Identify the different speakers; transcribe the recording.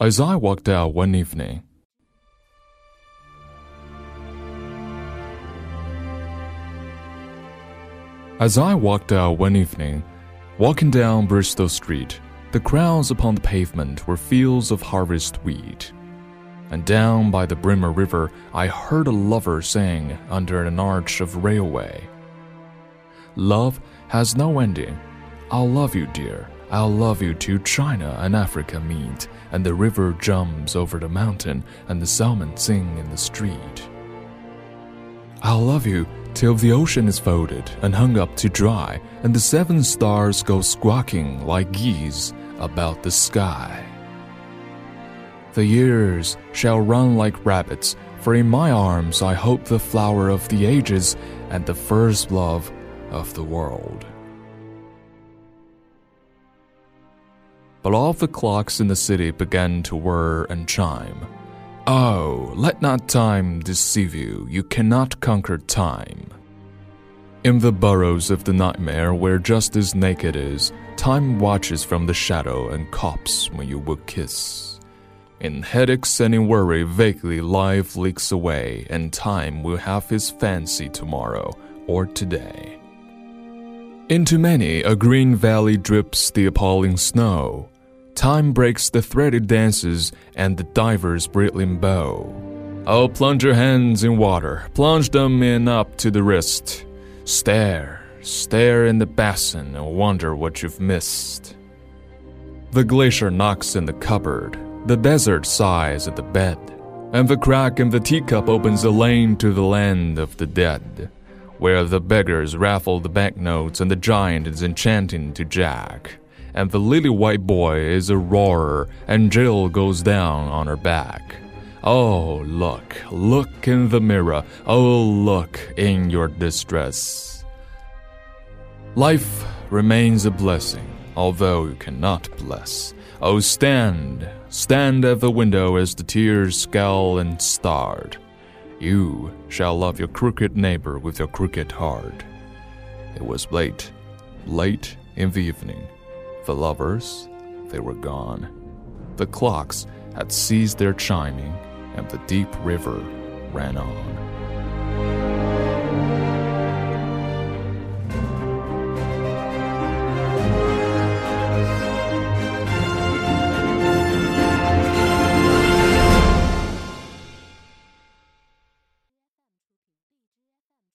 Speaker 1: As I walked out one evening, As I walked out one evening, walking down Bristol Street, the crowds upon the pavement were fields of harvest wheat. And down by the Brimmer River, I heard a lover sing under an arch of railway. Love has no ending. I'll love you, dear. I'll love you till China and Africa meet, and the river jumps over the mountain, and the salmon sing in the street. I'll love you till the ocean is folded and hung up to dry, and the seven stars go squawking like geese about the sky. The years shall run like rabbits, for in my arms I hope the flower of the ages and the first love of the world. But all the clocks in the city began to whir and chime. Oh, let not time deceive you, you cannot conquer time. In the burrows of the nightmare where justice naked is, time watches from the shadow and cops when you would kiss. In headaches and in worry, vaguely life leaks away, and time will have his fancy tomorrow or today. Into many a green valley drips the appalling snow. Time breaks the threaded dances and the diver's brilliant bow. Oh, plunge your hands in water, plunge them in up to the wrist. Stare, stare in the basin and wonder what you've missed. The glacier knocks in the cupboard, the desert sighs at the bed, and the crack in the teacup opens a lane to the land of the dead, where the beggars raffle the banknotes and the giant is enchanting to Jack and the lily white boy is a roarer, and Jill goes down on her back. Oh, look, look in the mirror, oh, look in your distress. Life remains a blessing, although you cannot bless. Oh, stand, stand at the window as the tears scowl and start. You shall love your crooked neighbor with your crooked heart. It was late, late in the evening. The lovers, they were gone. The clocks had ceased their chiming, and the deep river ran on.